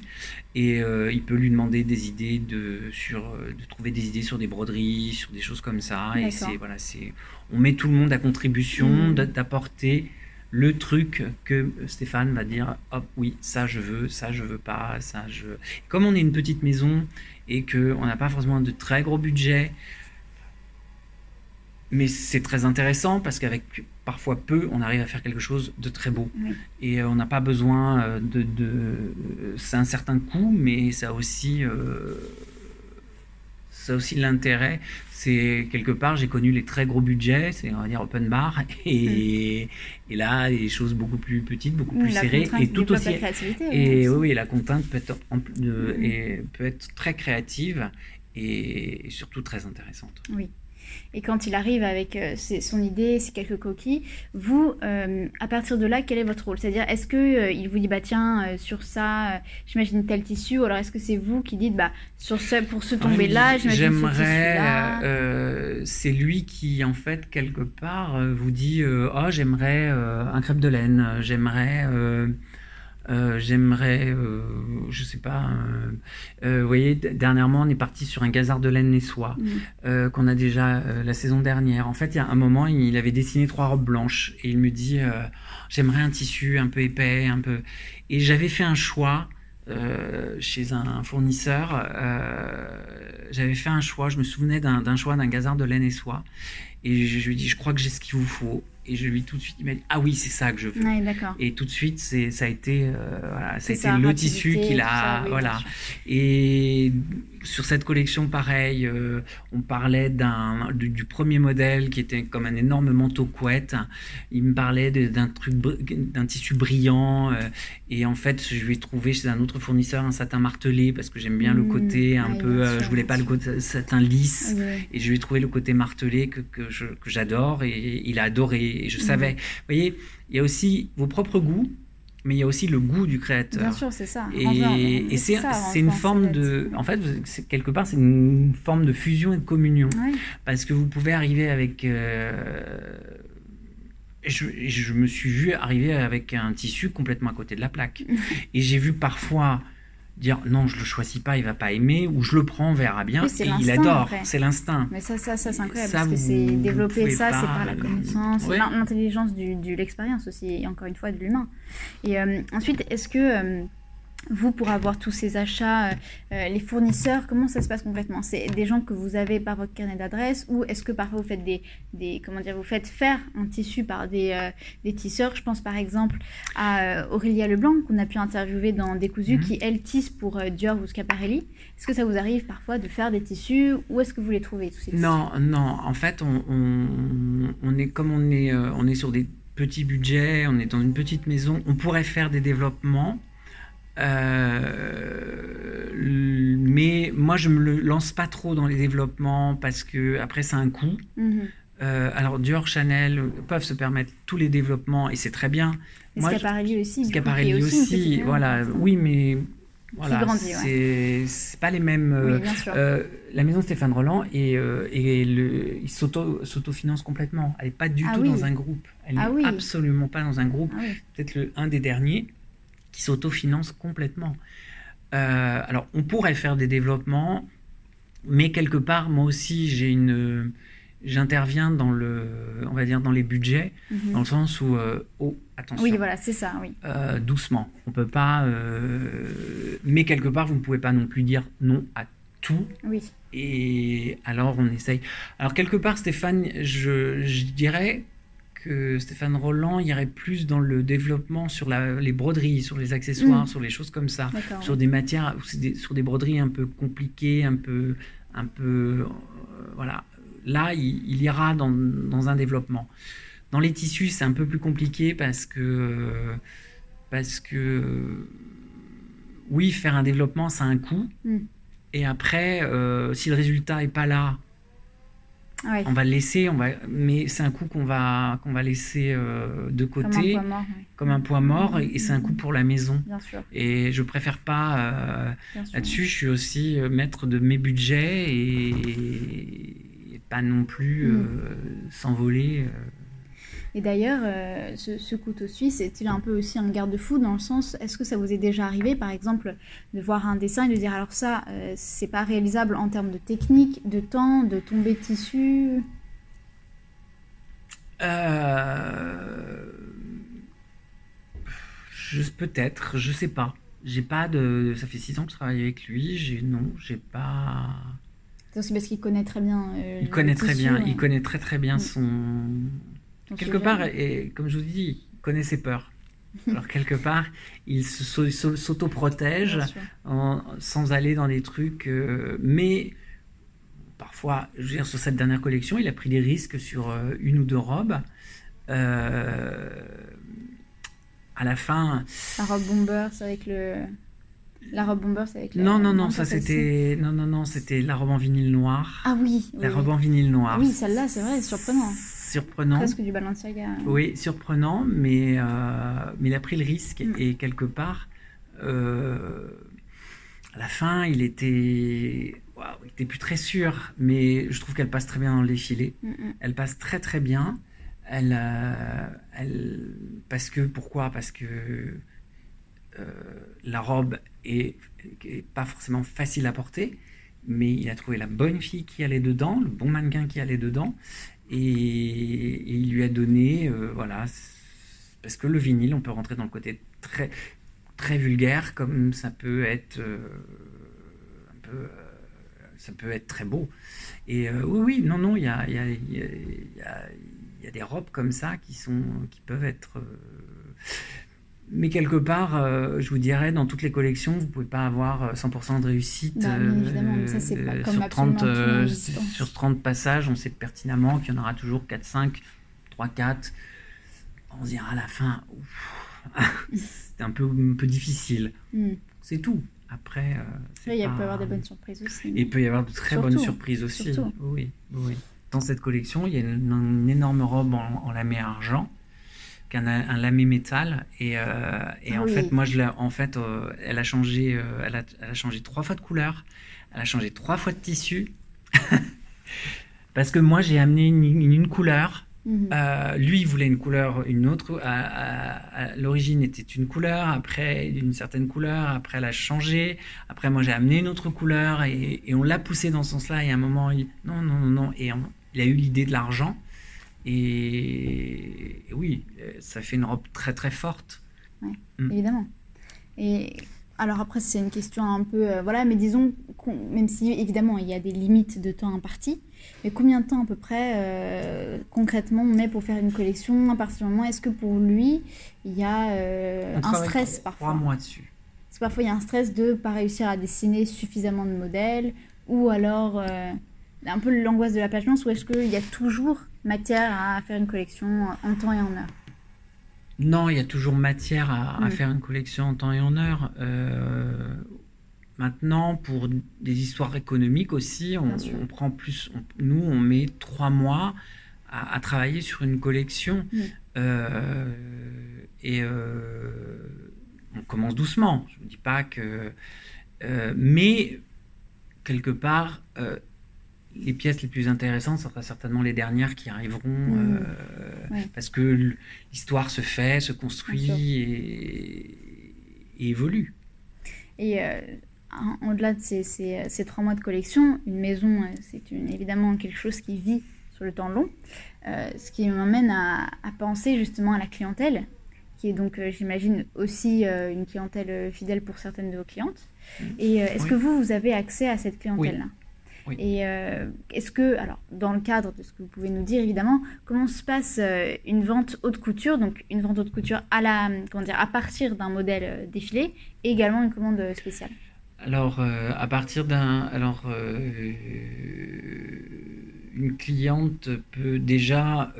Et il peut lui demander des idées de, sur, de trouver des idées sur des broderies, sur des choses comme ça. Et c'est voilà, c'est on met tout le monde à contribution mmh. d'apporter le truc que Stéphane va dire hop oui ça je veux ça je veux pas ça je comme on est une petite maison et que on n'a pas forcément de très gros budget mais c'est très intéressant parce qu'avec parfois peu on arrive à faire quelque chose de très beau et euh, on n'a pas besoin euh, de, c'est un certain coût mais ça aussi euh, ça aussi l'intérêt c'est quelque part, j'ai connu les très gros budgets, c'est on va dire open bar, et, et, là, les choses beaucoup plus petites, beaucoup plus serrées, et tout aussi. et oui, la contrainte peut être, de, et peut être très créative et surtout très intéressante. Oui. Et quand il arrive avec euh, son idée, ses quelques coquilles, vous, euh, à partir de là, quel est votre rôle? C'est-à-dire, est-ce qu'il euh, il vous dit, bah tiens, sur ça, j'imagine tel tissu, ou alors est-ce que c'est vous qui dites, bah sur ce, pour ce tomber-là, j'imagine ce tissu-là? C'est lui qui, en fait, quelque part, vous dit, oh, j'aimerais un crêpe de laine, j'aimerais euh, j'aimerais, euh, je sais pas, euh, vous voyez, dernièrement, on est parti sur un gazard de laine niçois mm. qu'on a déjà la saison dernière. En fait, il y a un moment, il avait dessiné trois robes blanches et il me dit, j'aimerais un tissu un peu épais, un peu. Et j'avais fait un choix. chez un fournisseur, j'avais fait un choix, je me souvenais d'un choix d'un gazard de laine et soie, et je, je lui ai dit, je crois que j'ai ce qu'il vous faut et je lui tout de suite il m'a dit ah oui c'est ça que je veux. Et tout de suite c'est ça a été euh, voilà, ça a été le tissu qu'il a voilà. et sur cette collection pareil euh, on parlait d'un du, premier modèle qui était comme un énorme manteau couette. Il me parlait d'un truc d'un tissu brillant euh, et en fait je lui ai trouvé chez un autre fournisseur un satin martelé parce que j'aime bien le mmh. côté un peu je voulais pas le côté satin lisse. Et je lui ai trouvé le côté martelé que, que j'adore et il a adoré et je savais. Vous voyez, il y a aussi vos propres goûts, mais il y a aussi le goût du créateur. Bien sûr, c'est ça. Et, c'est une forme de. En fait, quelque part, c'est une forme de fusion et de communion. Parce que vous pouvez arriver avec. Euh, je, je, me suis vu arriver avec un tissu complètement à côté de la plaque. et j'ai vu parfois dire non, je le choisis pas, il va pas aimer, ou je le prends, on verra bien, et il adore, c'est l'instinct. Mais ça, ça, ça c'est incroyable, parce que c'est développer ça, c'est par la connaissance, l'intelligence de l'expérience aussi, et encore une fois de l'humain. Et euh, ensuite, est-ce que euh, vous, pour avoir tous ces achats, euh, euh, les fournisseurs, comment ça se passe concrètement? C'est des gens que vous avez par votre carnet d'adresse ou est-ce que parfois vous faites des, des, comment dire, vous faites faire un tissu par des, euh, des tisseurs? Je pense par exemple à Aurélia Leblanc qu'on a pu interviewer dans Décousu, mhm. qui elle tisse pour Dior ou Schiaparelli. Est-ce que ça vous arrive parfois de faire des tissus Où est-ce que vous les trouvez tous ces tissus? Non, non. En fait, on, on, on est comme on est, on est sur des petits budgets, on est dans une petite maison, on pourrait faire des développements euh, mais moi, je me le lance pas trop dans les développements parce que après, c'est un coût. Mhm. Euh, alors, Dior, Chanel peuvent se permettre tous les développements et c'est très bien. Moi, Schiaparelli aussi. Schiaparelli aussi, aussi voilà. Oui, mais voilà, c'est pas les mêmes. Euh, la maison Stéphane Roland et, et le, il s'autofinance complètement. Elle n'est pas du ah tout dans un groupe. Elle n'est ah absolument pas dans un groupe. Ah Peut-être un des derniers qui s'autofinance complètement. Euh, alors, on pourrait faire des développements, mais quelque part, moi aussi, j'ai une, j'interviens dans le, on va dire dans les budgets, mhm. dans le sens où, euh, oh, attention. Oui, voilà, c'est ça, oui. Euh, doucement. On peut pas, mais quelque part, vous ne pouvez pas non plus dire non à tout. Oui. Et alors, on essaye. Alors, quelque part, Stéphane, je, je dirais que Stéphane Roland irait plus dans le développement sur les broderies, sur les accessoires, mm. sur les choses comme ça, sur des matières, sur des broderies un peu compliquées, un peu, un peu, euh, voilà. Là, il, ira dans, un développement. Dans les tissus, c'est un peu plus compliqué parce que, parce que, oui, faire un développement, ça a un coût. Mm. Et après, euh, si le résultat est pas là, on va le laisser, on va, mais c'est un coup qu'on va, qu'on va laisser euh, de côté, comme un poids mort, et, c'est un coup pour la maison. Et je préfère pas euh, là-dessus. Je suis aussi euh, maître de mes budgets et, pas non plus Mm. s'envoler. Et d'ailleurs, euh, ce, ce couteau suisse est-il un peu aussi un garde-fou dans le sens, est-ce que ça vous est déjà arrivé, par exemple, de voir un dessin et de dire alors ça, euh, c'est pas réalisable en termes de technique, de temps, de tomber tissu? Euh, je peut-être, je sais pas. J'ai pas de. Ça fait six ans que je travaille avec lui. J'ai non, j'ai pas. C'est parce qu'il connaît très bien. euh, Il connaît très tissu, bien. Il connaît très très bien Mm. son. Quelque part, et comme je vous dis, il connaît ses peurs. Alors quelque part, il s'auto-protège sans aller dans des trucs. euh, mais parfois, je veux dire, sur cette dernière collection, il a pris des risques sur euh, une ou deux robes. Euh, à la fin, La robe bomber, c'est avec le. La robe bomber, c'est avec. la- non, non, non, pas ça c'était, non, non, non, c'était la robe en vinyle noir. Ah oui, oui, la oui. robe en vinyle noir. Oui, celle-là, c'est vrai, c'est surprenant. Surprenant. Presque du Balenciaga. Oui, surprenant, mais, euh, mais il a pris le risque Mm. et quelque part, euh, à la fin, il était, waouh, il était plus très sûr, mais je trouve qu'elle passe très bien dans le défilé. Mm, mm. Elle passe très très bien. Elle, euh, elle, parce que pourquoi? Parce que euh, la robe est, est pas forcément facile à porter, mais il a trouvé la bonne fille qui allait dedans, le bon mannequin qui allait dedans, et, il lui a donné, euh, voilà, parce que le vinyle, on peut rentrer dans le côté très très vulgaire, comme ça peut être euh, un peu, euh, ça peut être très beau. Et oui, oui, non, non, il y a, y, a, y, a, des robes comme ça qui, sont, qui peuvent être. Mais quelque part, euh, je vous dirais, dans toutes les collections, vous ne pouvez pas avoir euh, 100% de réussite. Bah, bien évidemment, ça, c'est pas comme sur, absolument 30, tout dans euh, l'existence. sur 30 passages, on sait pertinemment qu'il y en aura toujours 4, 5, 3, 4. On se dira à la fin, c'est un peu, un peu difficile. Mm. C'est tout. Après, euh, il pas- peut y avoir des bonnes surprises aussi. et il peut y avoir de très Surtout, bonnes surprises aussi. surtout. Oui, oui. Dans cette collection, il y a une, une énorme robe en, en lamé argent, qu'un un lamé métal. Et, euh, et Ah en fait, moi, je l'ai- en fait, euh, elle a changé, euh, elle a, elle a changé trois fois de couleur. Elle a changé trois fois de tissu. Parce que moi, j'ai amené une, une- une couleur. Mhm. Lui, il voulait une couleur, une autre. À, à- à l'origine, était une couleur, après une certaine couleur, après elle a changé. Après, moi, j'ai amené une autre couleur et, et on l'a poussé dans ce sens-là. Et à un moment, il, non, non, non, non. Et on- il a eu l'idée de l'argent. Et, et oui, euh, ça fait une robe très, très forte. Mm. Évidemment. Et alors après, c'est une question un peu... euh, voilà, mais disons, même si évidemment, il y a des limites de temps imparties, mais combien de temps à peu près, euh, concrètement, on met pour faire une collection? À partir du moment, est-ce que pour lui, il y a euh, un stress trois parfois? mois dessus. Parce que parfois, il y a un stress de pas réussir à dessiner suffisamment de modèles, ou alors un peu l'angoisse de la page blanche, ou est-ce qu'il y a toujours matière à faire une collection en temps et en heure? Non, il y a toujours matière à, à Mm. faire une collection en temps et en heure. Euh, maintenant, pour des histoires économiques aussi, on, prend plus. on- nous, on met trois mois à, à travailler sur une collection. Mm. Euh, et euh, on commence doucement. Je ne dis pas que. mais, quelque part. Les pièces les plus intéressantes, ce sera certainement les dernières qui arriveront, Mm. euh, Ouais. parce que l'histoire se fait, se construit et, et évolue. Et euh, en- au-delà de ces, ces- ces trois mois de collection, une maison, euh, c'est évidemment quelque chose qui vit sur le temps long. Euh, ce qui m'emmène à, à penser justement à la clientèle, qui est donc, j'imagine, aussi une clientèle fidèle pour certaines de vos clientes. Et euh, est-ce Oui. que vous, vous avez accès à cette clientèle-là? Oui. Et euh, est-ce que, alors, dans le cadre de ce que vous pouvez nous dire, évidemment, comment se passe euh, une vente haute couture, donc une vente haute couture à la, comment dire, à partir d'un modèle euh, défilé, et également une commande spéciale? Alors, euh, à partir d'un. Alors, euh, une cliente peut déjà.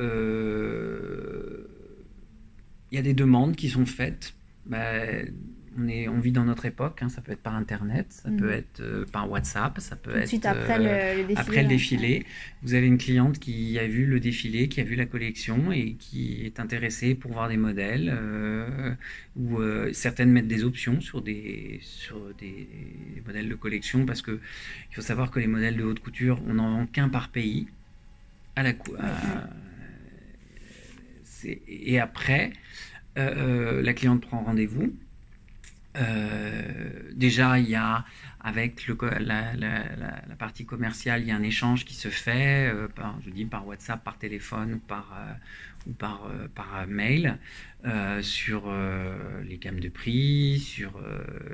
Il y a des demandes qui sont faites. Ben, on, est, on vit dans notre époque, hein, ça peut être par Internet, ça Mhm. peut être euh, par WhatsApp, ça peut Tout être. après euh, le, le défilé. Après le défilé, vous avez une cliente qui a vu le défilé, qui a vu la collection et qui est intéressée pour voir des modèles. euh, ou euh, certaines mettent des options sur des, sur des modèles de collection parce que il faut savoir que les modèles de haute couture, on n'en vend qu'un par pays. À la et après, la cliente prend rendez-vous. Déjà, il y a avec le, la, la, la, partie commerciale, il y a un échange qui se fait, euh, par, je dis par WhatsApp, par téléphone, par, euh, ou par, euh, par mail, sur les gammes de prix, sur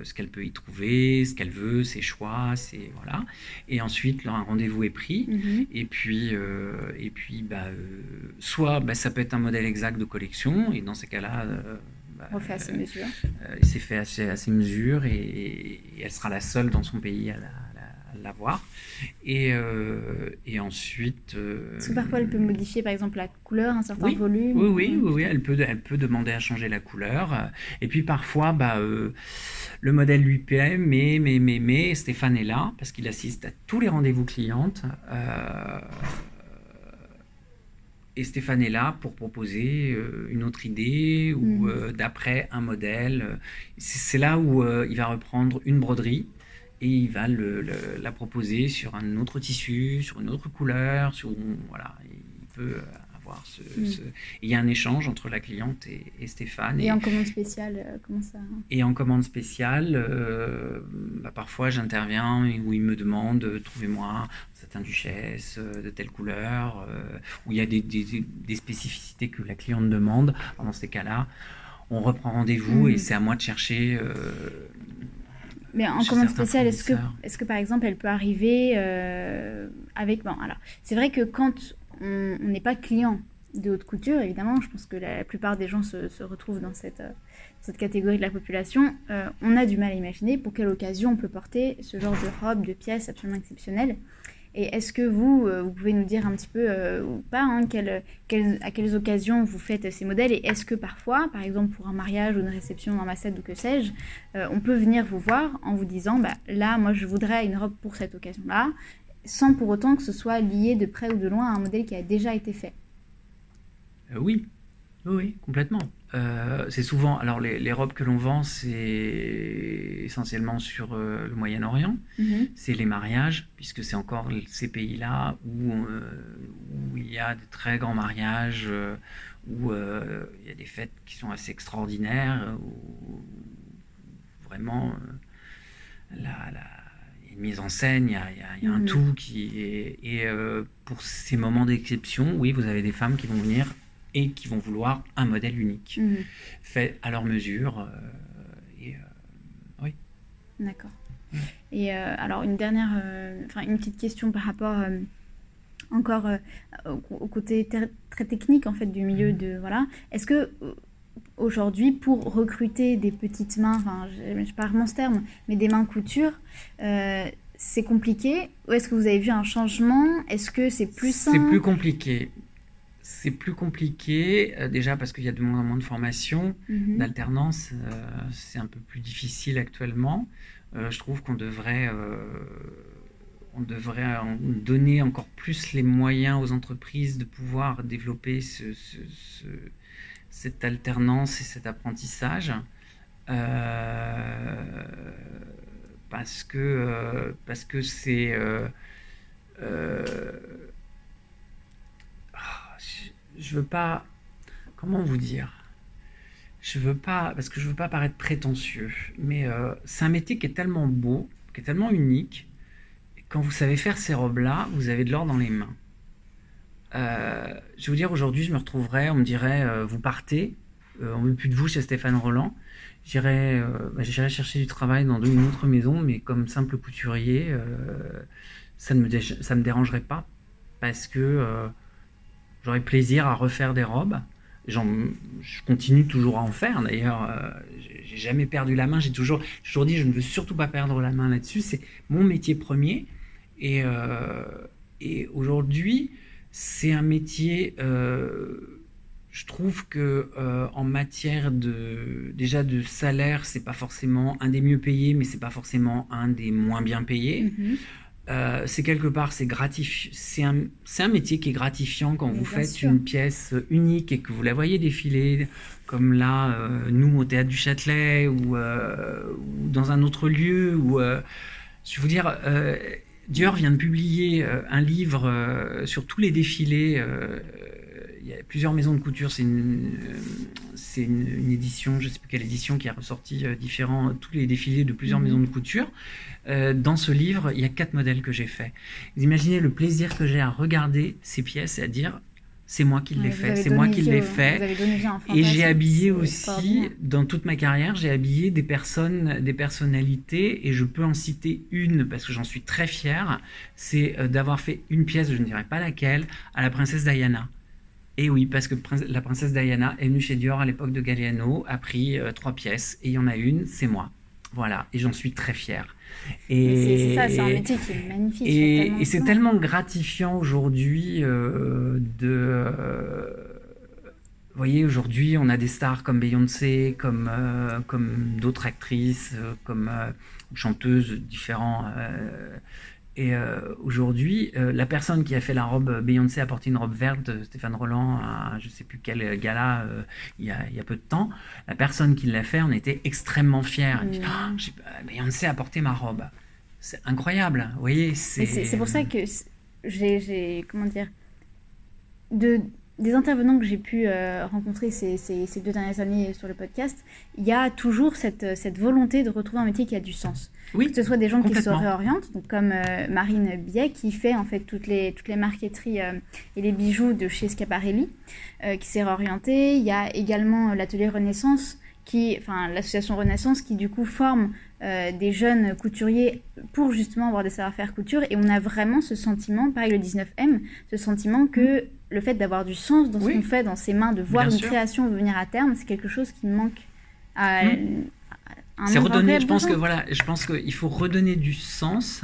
ce qu'elle peut y trouver, ce qu'elle veut, ses choix, ses, voilà. Et ensuite, un rendez-vous est pris. Mm-hmm. Et puis, et puis bah, soit bah, ça peut être un modèle exact de collection, et dans ces cas-là, bah, on fait à ses mesures. Euh, il s'est fait à ses, mesures et, elle sera la seule dans son pays à l'avoir. Et, euh, et ensuite. Euh, Parce que parfois elle peut modifier par exemple la couleur, un certain volume. Oui, oui, oui, oui, elle, peut, elle peut demander à changer la couleur. Et puis parfois, bah, le modèle lui plaît, mais, mais, mais, mais Stéphane est là parce qu'il assiste à tous les rendez-vous clientes. Et Stéphane est là pour proposer euh, une autre idée ou mm. euh, d'après un modèle. C'est là où euh, il va reprendre une broderie et il va la proposer sur un autre tissu, sur une autre couleur, sur voilà, il peut Mm. Il y a un échange entre la cliente et, Stéphane. Et, en commande spéciale, euh, comment ça Et en commande spéciale, euh, bah, parfois j'interviens où il me demande euh, trouvez-moi satin duchesse de telle couleur, où il y a des, spécificités que la cliente demande. Dans ces cas-là, on reprend rendez-vous mm. et c'est à moi de chercher. mais en commande spéciale, est-ce que, est que par exemple elle peut arriver avec. Bon, alors, c'est vrai que quand on n'est pas client de haute couture, évidemment. Je pense que la, plupart des gens se, retrouvent dans cette, euh, cette, catégorie de la population. Euh, on a du mal à imaginer pour quelle occasion on peut porter ce genre de robe, de pièces absolument exceptionnelles. Et est-ce que vous, euh, vous pouvez nous dire un petit peu, ou pas, hein, à quelles occasions vous faites ces modèles Et est-ce que parfois, par exemple pour un mariage ou une réception d'ambassade ou que sais-je, on peut venir vous voir en vous disant, bah, là, moi je voudrais une robe pour cette occasion-là, sans pour autant que ce soit lié de près ou de loin à un modèle qui a déjà été fait. Euh, oui. oui, complètement. Euh, c'est souvent, alors les, robes que l'on vend, c'est essentiellement sur euh, le Moyen-Orient, mhm. c'est les mariages, puisque c'est encore ces pays-là où, où, il y a de très grands mariages, où il y a des fêtes qui sont assez extraordinaires, où vraiment la, la mise en scène, il y a, un mhm. tout qui est. Et euh, pour ces moments d'exception, oui, vous avez des femmes qui vont venir et qui vont vouloir un modèle unique, mhm. fait à leur mesure. Euh, et, euh, oui. D'accord. Et alors, une dernière, enfin, une petite question par rapport encore au, côté très technique en fait du milieu mhm. de voilà. Est-ce que aujourd'hui pour recruter des petites mains, enfin je, parle mon ce terme, mais des mains couture, euh, c'est compliqué Ou est-ce que vous avez vu un changement? Est-ce que c'est plus simple? C'est plus compliqué. C'est plus compliqué, euh, déjà parce qu'il y a de moins en moins de formations, mhm. d'alternance, euh, c'est un peu plus difficile actuellement. je trouve qu'on devrait, on devrait donner encore plus les moyens aux entreprises de pouvoir développer ce cette alternance et cet apprentissage. Euh, parce que euh, parce que c'est euh, ah, je, veux pas comment vous dire? Je veux pas parce que je veux pas paraître prétentieux mais c'est un métier qui est tellement beau qui est tellement unique quand vous savez faire ces robes là vous avez de l'or dans les mains euh, je vais vous dire, aujourd'hui, je me retrouverais, on me dirait, euh, vous partez, euh, on ne veut plus de vous chez Stéphane Roland. J'irai bah, chercher du travail dans une autre maison, mais comme simple couturier, ça ne me, ça dérangerait pas, parce que j'aurais plaisir à refaire des robes. je continue toujours à en faire, d'ailleurs, j'ai jamais perdu la main, j'ai toujours, toujours dit, je ne veux surtout pas perdre la main là-dessus, c'est mon métier premier. Et aujourd'hui, c'est un métier, euh, je trouve que euh, en matière de déjà de salaire, c'est pas forcément un des mieux payés, mais c'est pas forcément un des moins bien payés. Mm-hmm. Euh, c'est quelque part, c'est gratifiant. C'est un, un, métier qui est gratifiant quand vous faites une pièce unique et que vous la voyez défiler, comme là, nous au théâtre du Châtelet ou, ou, dans un autre lieu. Ou, je veux dire, Dior vient de publier un livre sur tous les défilés il y a plusieurs maisons de couture. C'est une, c'est une, édition, je ne sais plus quelle édition, qui a ressorti différents, tous les défilés de plusieurs mhm. maisons de couture. dans ce livre, il y a quatre modèles que j'ai faits. Vous imaginez le plaisir que j'ai à regarder ces pièces et à dire c'est moi qui l'ai fait, c'est moi qui l'ai fait. Et j'ai habillé aussi, dans toute ma carrière, j'ai habillé des personnes, des personnalités, et je peux en citer une parce que j'en suis très fier. C'est euh, d'avoir fait une pièce, je ne dirais pas laquelle, à la princesse Diana. Et oui, parce que la princesse Diana est venue chez Dior à l'époque de Galliano, a pris euh, trois pièces, et il y en a une, c'est moi. Voilà, et j'en suis très fier. Et c'est ça, c'est un métier qui est magnifique. Et, c'est tellement gratifiant aujourd'hui euh, de. Euh, vous voyez, aujourd'hui, on a des stars comme Beyoncé, comme, euh, comme d'autres actrices, comme chanteuses différents et euh, aujourd'hui, euh, la personne qui a fait la robe, Beyoncé a porté une robe verte, Stéphane Roland, à je sais plus quel gala euh, il, y a, il, y a, peu de temps. La personne qui l'a fait, on était extrêmement fiers. Ah, Beyoncé a porté ma robe. C'est incroyable, vous voyez. C'est pour ça que j'ai, comment dire, de, des intervenants que j'ai pu rencontrer ces, ces, ces, deux dernières années sur le podcast, il y a toujours cette, cette volonté de retrouver un métier qui a du sens. Oui, que ce soit des gens qui se réorientent, donc comme euh, Marine Biet qui fait en fait toutes les, toutes les marqueteries euh, et les bijoux de chez Schiaparelli, euh, qui s'est réorientée. Il y a également l'atelier Renaissance, qui, enfin l'association Renaissance qui du coup forme des jeunes couturiers pour justement avoir des savoir-faire couture. Et on a vraiment ce sentiment, pareil le 19M, ce sentiment que le fait d'avoir du sens dans ce qu'on fait, dans ses mains, de voir une création venir à terme, c'est quelque chose qui manque à, mm. C'est redonner, je pense que voilà, je pense qu'il faut redonner du sens.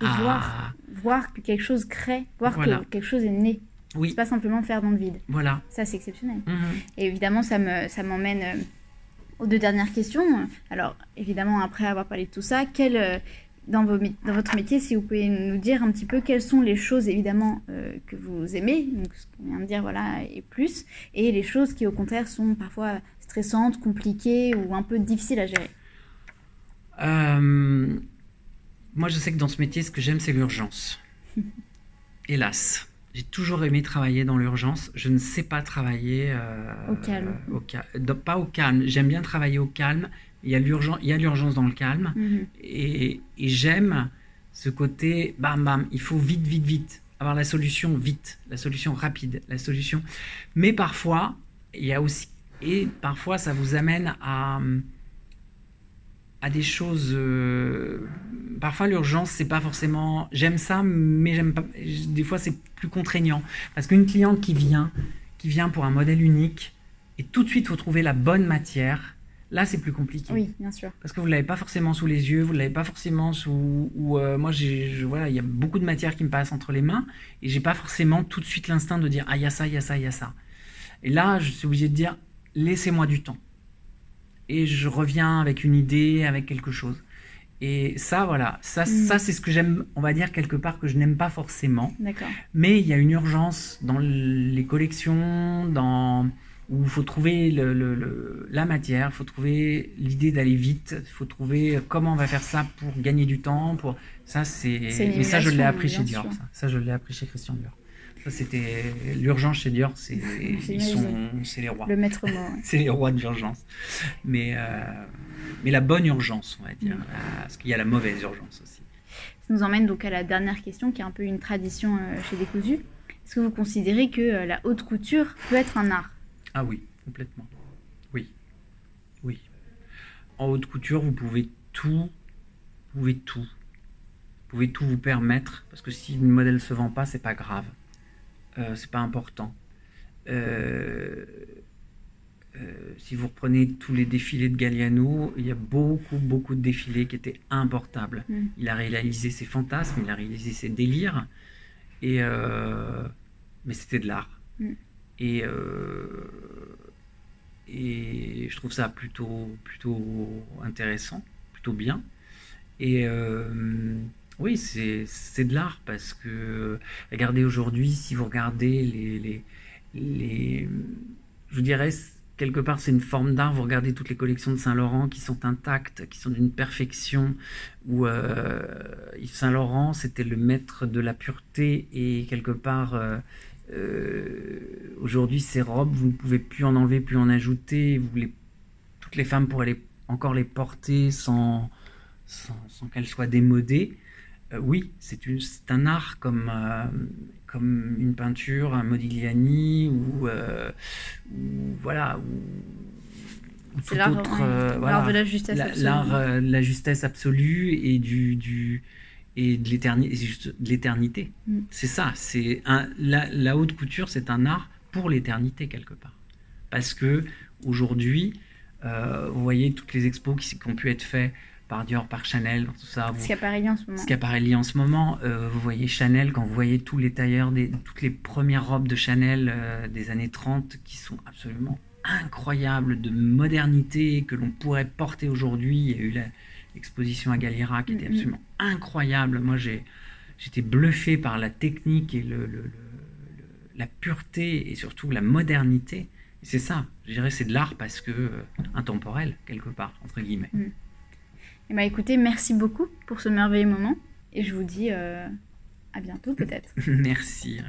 à... voir, que quelque chose crée, voir que quelque chose est né. Oui. C'est pas simplement faire dans le vide. Voilà. Ça, c'est exceptionnel. Mhm. Et évidemment, ça me, ça m'emmène euh, aux deux dernières questions. Alors, évidemment, après avoir parlé de tout ça, quel, euh, dans, vos, dans votre métier, si vous pouvez nous dire un petit peu quelles sont les choses, évidemment, euh, que vous aimez, donc ce qu'on vient de dire, voilà, et plus, et les choses qui, au contraire, sont parfois stressantes, compliquées ou un peu difficiles à gérer euh, Moi, je sais que dans ce métier, ce que j'aime, c'est l'urgence. Hélas. J'ai toujours aimé travailler dans l'urgence. Je ne sais pas travailler euh, au calme. pas au calme. J'aime bien travailler au calme. Il y a l'urgence dans le calme. Mhm. Et, et j'aime ce côté bam bam. Il faut vite, vite, vite avoir la solution vite, la solution rapide, la solution. Mais parfois, il y a aussi et parfois, ça vous amène à, à des choses. Euh, parfois, l'urgence, c'est pas forcément. J'aime ça, mais j'aime pas. Des fois, c'est plus contraignant. Parce qu'une cliente qui vient, qui vient pour un modèle unique, et tout de suite, vous trouvez la bonne matière. Là, c'est plus compliqué. Oui, bien sûr. Parce que vous ne l'avez pas forcément sous les yeux, vous ne l'avez pas forcément sous. Ou euh, moi, voilà, il y a beaucoup de matière qui me passe entre les mains et j'ai pas forcément tout de suite l'instinct de dire ah il y a ça, il y a ça, il y a ça. Et là, je suis obligé de dire laissez-moi du temps. Et je reviens avec une idée, avec quelque chose. Et ça, voilà, ça, mm. ça c'est ce que j'aime, on va dire quelque part que je n'aime pas forcément. Mais il y a une urgence dans les collections, dans où il faut trouver le, la matière, il faut trouver l'idée d'aller vite, il faut trouver comment on va faire ça pour gagner du temps. Pour ça, c'est. Mais ça, je l'ai appris chez Dior. Ça. ça, je l'ai appris chez Christian Dior c'était l'urgence chez Dior, c'est ils sont, c'est les rois. Le maître mot. c'est les rois de l'urgence. Mais euh, mais la bonne urgence, on va dire, mm. parce qu'il y a la mauvaise urgence aussi. Ça nous emmène donc à la dernière question, qui est un peu une tradition euh, chez Décousu. Est-ce que vous considérez que euh, la haute couture peut être un art? Ah oui, complètement. Oui, oui. En haute couture, vous pouvez tout, vous pouvez tout. Vous pouvez tout vous permettre, parce que si le modèle se vend pas, c'est pas grave euh, c'est pas important. Euh, euh, si vous reprenez tous les défilés de Galliano, il y a beaucoup, beaucoup de défilés qui étaient importables. Mm. Il a réalisé ses fantasmes, il a réalisé ses délires, et, mais c'était de l'art. Mm. Et, et je trouve ça plutôt, plutôt intéressant, plutôt bien. Et oui, c'est de l'art parce que, regardez aujourd'hui, si vous regardez les, les, les je dirais quelque part, c'est une forme d'art. Vous regardez toutes les collections de Saint-Laurent qui sont intactes, qui sont d'une perfection. Où euh, Saint-Laurent, c'était le maître de la pureté et quelque part. Euh, euh, aujourd'hui, ces robes, vous ne pouvez plus en enlever, plus en ajouter. Vous les, toutes les femmes pourraient encore les porter sans, sans, qu'elles soient démodées. oui, c'est un art comme, comme une peinture, un Modigliani ou, euh, voilà. Ou, tout l'art, autre, euh, de la justesse absolue. L'art euh, la justesse absolue et du, du et de l'éternité. Mm. C'est ça. C'est la, la, haute couture, c'est un art pour l'éternité quelque part. Parce que aujourd'hui, vous voyez toutes les expos qui, qui ont pu être faites par Dior, par Chanel, tout ça. Vous, Schiaparelli en ce moment. Schiaparelli en ce moment. Euh, vous voyez Chanel, quand vous voyez tous les tailleurs, des, toutes les premières robes de Chanel euh, des années 30 qui sont absolument incroyables, de modernité, que l'on pourrait porter aujourd'hui. Il y a eu l'exposition à Galliera qui était absolument incroyable. Moi, j'ai, j'étais bluffé par la technique et le, la pureté et surtout la modernité. c'est ça, je dirais, c'est de l'art parce que euh, intemporel, quelque part, entre guillemets. Mm. Et bah écoutez, merci beaucoup pour ce merveilleux moment. Et je vous dis euh, à bientôt peut-être. merci.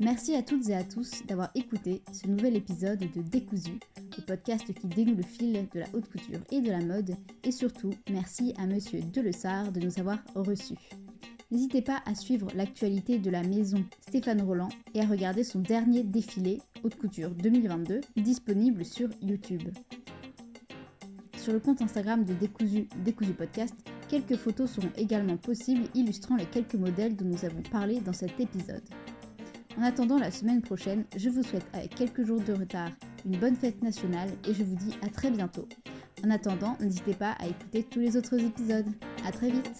Merci à toutes et à tous d'avoir écouté ce nouvel épisode de Décousu, le podcast qui dénoue le fil de la haute couture et de la mode. Et surtout, merci à Monsieur Delessard de nous avoir reçus. N'hésitez pas à suivre l'actualité de la maison Stéphane Roland et à regarder son dernier défilé Haute Couture 2022 disponible sur YouTube. Sur le compte Instagram de Décousu, Décousu Podcast, quelques photos seront également possibles illustrant les quelques modèles dont nous avons parlé dans cet épisode. En attendant la semaine prochaine, je vous souhaite avec quelques jours de retard une bonne fête nationale et je vous dis à très bientôt. En attendant, n'hésitez pas à écouter tous les autres épisodes. A très vite